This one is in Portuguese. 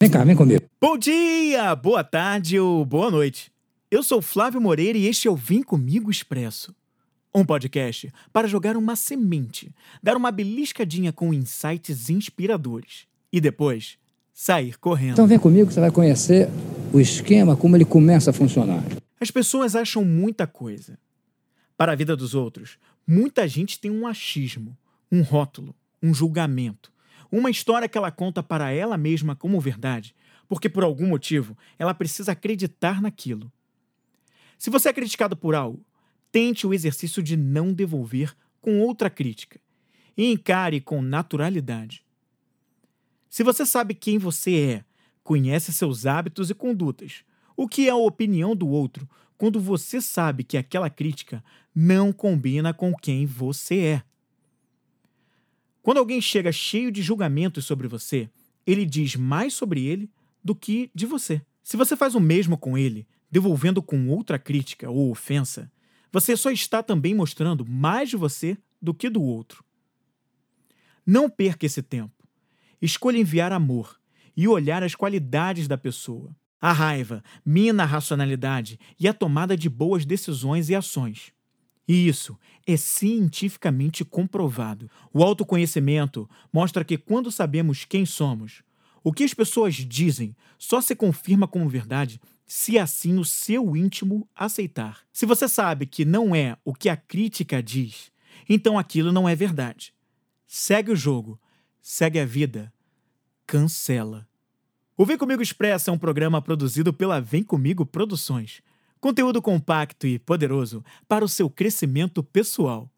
Vem cá, vem comigo. Bom dia, boa tarde ou boa noite. Eu sou Flávio Moreira e este é o Vem Comigo Expresso. Um podcast para jogar uma semente, dar uma beliscadinha com insights inspiradores e depois sair correndo. Então vem comigo que você vai conhecer o esquema, como ele começa a funcionar. As pessoas acham muita coisa. Para a vida dos outros, muita gente tem um achismo, um rótulo, um julgamento, uma história que ela conta para ela mesma como verdade, porque por algum motivo ela precisa acreditar naquilo. Se você é criticado por algo, tente o exercício de não devolver com outra crítica e encare com naturalidade. Se você sabe quem você é, conhece seus hábitos e condutas, o que é a opinião do outro quando você sabe que aquela crítica não combina com quem você é? Quando alguém chega cheio de julgamentos sobre você, ele diz mais sobre ele do que de você. Se você faz o mesmo com ele, devolvendo com outra crítica ou ofensa, você só está também mostrando mais de você do que do outro. Não perca esse tempo. Escolha enviar amor e olhar as qualidades da pessoa. A raiva mina a racionalidade e a tomada de boas decisões e ações. E isso é cientificamente comprovado. O autoconhecimento mostra que quando sabemos quem somos, o que as pessoas dizem só se confirma como verdade se assim o seu íntimo aceitar. Se você sabe que não é o que a crítica diz, então aquilo não é verdade. Segue o jogo, segue a vida, cancela. O Vem Comigo Expressa é um programa produzido pela Vem Comigo Produções. Conteúdo compacto e poderoso para o seu crescimento pessoal.